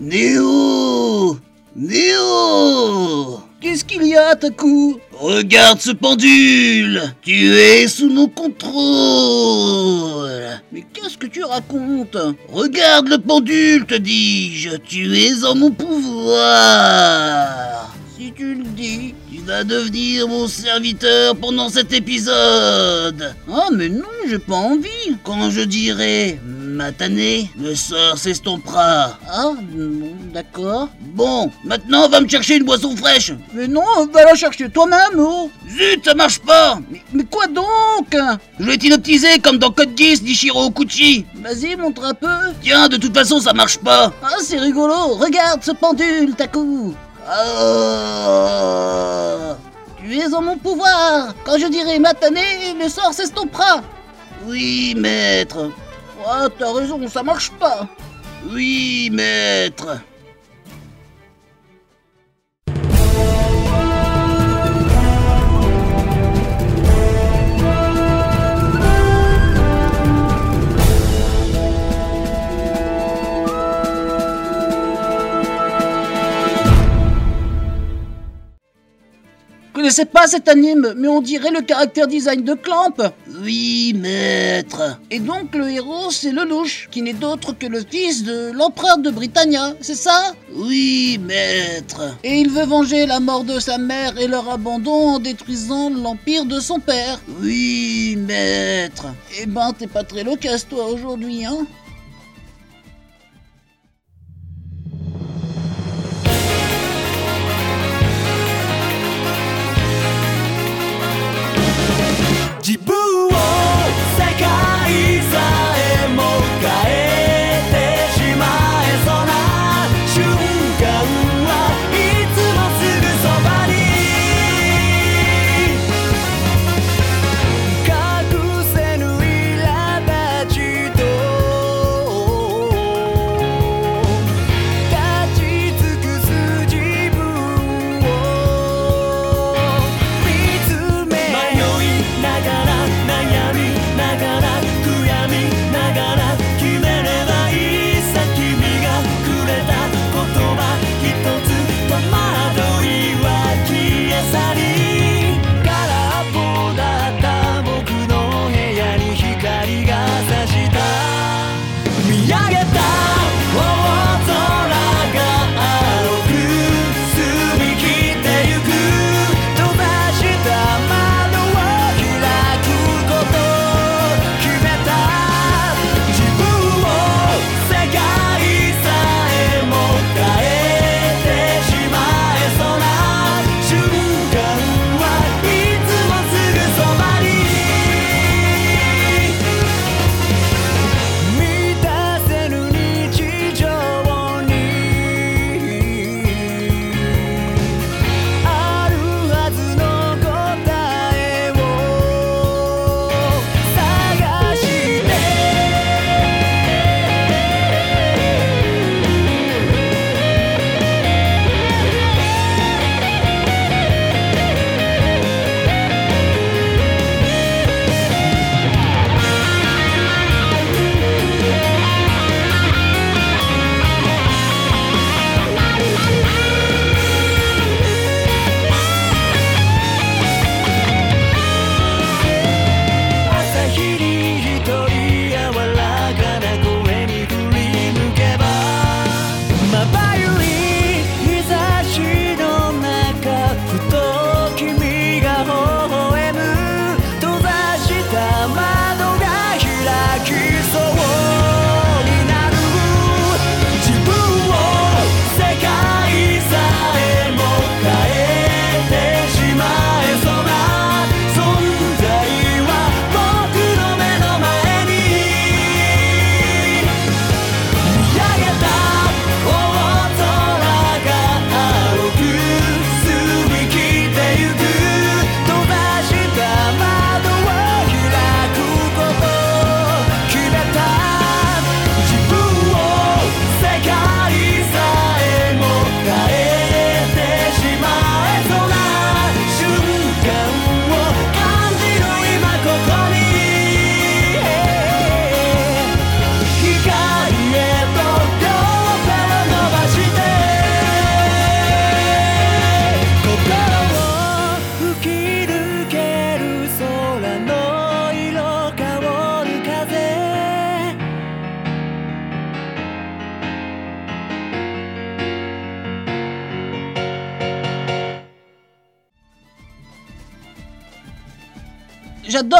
Néo! Néo! Qu'est-ce qu'il y a, Taku? Regarde ce pendule! Tu es sous mon contrôle! Mais qu'est-ce que tu racontes? Regarde le pendule, te dis-je! Tu es en mon pouvoir! Si tu le dis. Tu vas devenir mon serviteur pendant cet épisode! Ah, mais non, j'ai pas envie. Quand je dirai Matané, le sort s'estompera. Ah, d'accord. Bon, maintenant va me chercher une boisson fraîche. Mais non, va la chercher toi-même, oh Zut, ça marche pas. mais, mais quoi donc? Je l'ai inoptisé comme dans Code Geass d'Ichiro Okuchi. Vas-y, montre un peu. Tiens, de toute façon, ça marche pas. Ah, c'est rigolo. Regarde ce pendule, Taku. Ah. Tu es en mon pouvoir. Quand je dirai Matané, le sort s'estompera. Oui, maître. Ah, t'as raison, ça marche pas. Oui, maître. Je connaissais pas cet anime, mais on dirait le caractère design de Clamp. Oui, maître. Et donc le héros, c'est Lelouch, qui n'est d'autre que le fils de l'empereur de Britannia, c'est ça? Oui, maître. Et il veut venger la mort de sa mère et leur abandon en détruisant l'empire de son père. Oui, maître. Eh ben, t'es pas très loquace toi aujourd'hui, hein?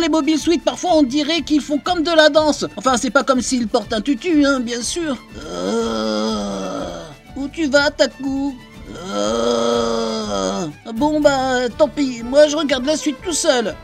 Les Mobile Suite, parfois on dirait qu'ils font comme de la danse. Enfin, c'est pas comme s'ils portent un tutu, hein, bien sûr. Euh... Où tu vas, Taku euh... Bon bah, tant pis, moi je regarde la suite tout seul.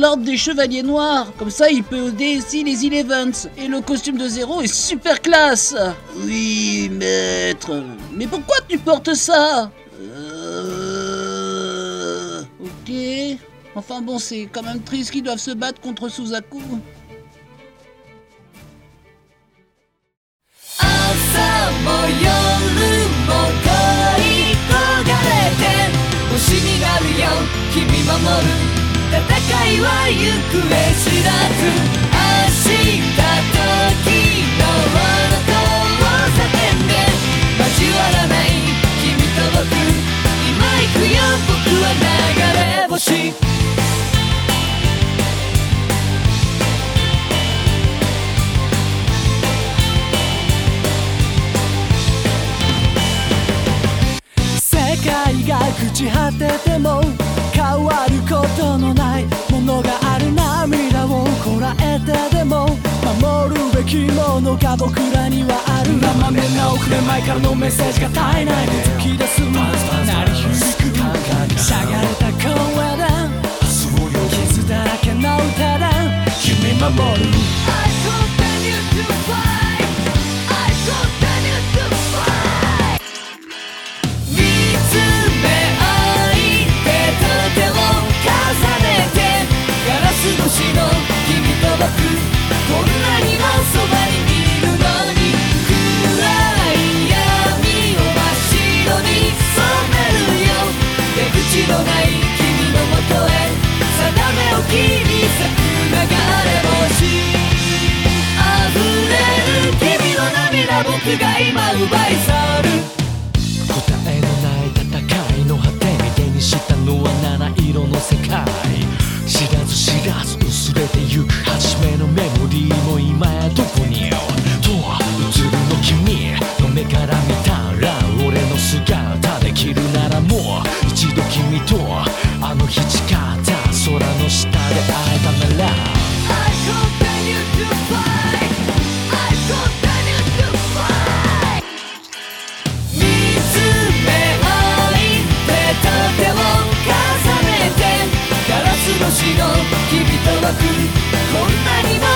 L'ordre des chevaliers noirs. Comme ça, il peut aussi les Elevens. Et le costume de Zéro est super classe. Oui, maître. Mais pourquoi tu portes ça? Euh... Ok. Enfin bon, c'est quand même triste qu'ils doivent se battre contre Suzaku. 朝戦いは行方知らず。足前からのメッセージが絶えない突き出す鳴り響くしゃがれた声で傷だらけの歌で君守る。I continue to fight I continue to fight 見つめ合い手と手を重ねてガラス越しの君と僕こんなバイサル。答えのない戦いの果てに手にしたのは七色の世界知らず知らず薄れてゆく初めのメモリーも今やどこにと映るの君の目から見たら俺の姿できるならもう一度君とあの日誓っ空の下で会えたなら I の君と僕こんなにも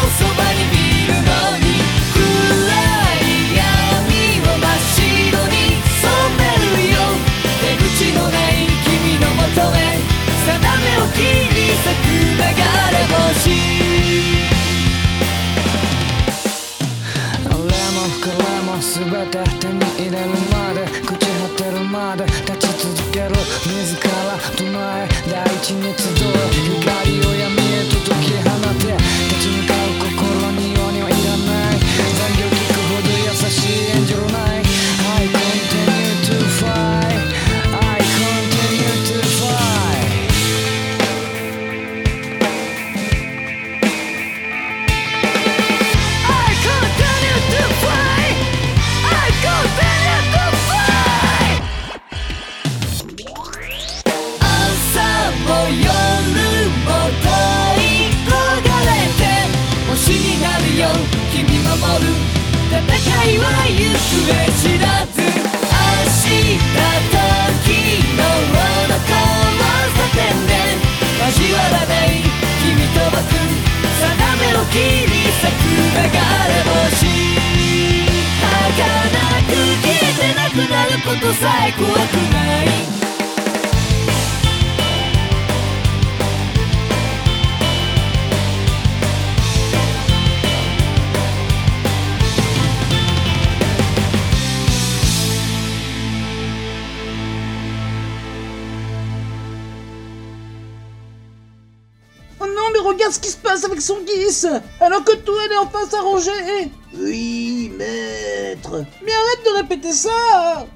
oh non, mais regarde ce qui se passe avec son guise Alors que tout allait enfin s'arranger et... Oui, maître. Mais arrête de répéter ça.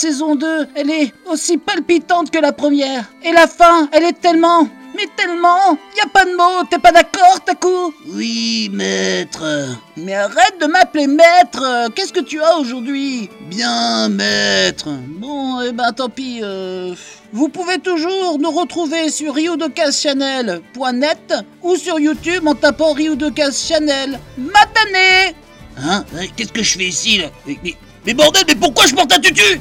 Saison 2, elle est aussi palpitante que la première. Et la fin, elle est tellement... Mais tellement Y a pas de mots, t'es pas d'accord, Taku? Oui, maître. Mais arrête de m'appeler maître Qu'est-ce que tu as aujourd'hui? Bien, maître. Bon, eh ben tant pis. euh, Vous pouvez toujours nous retrouver sur ryudokazchannel.net ou sur YouTube en tapant Ryudokaz Channel. Matané Hein Qu'est-ce que je fais ici, là? Mais, mais, mais bordel, mais pourquoi je porte un tutu?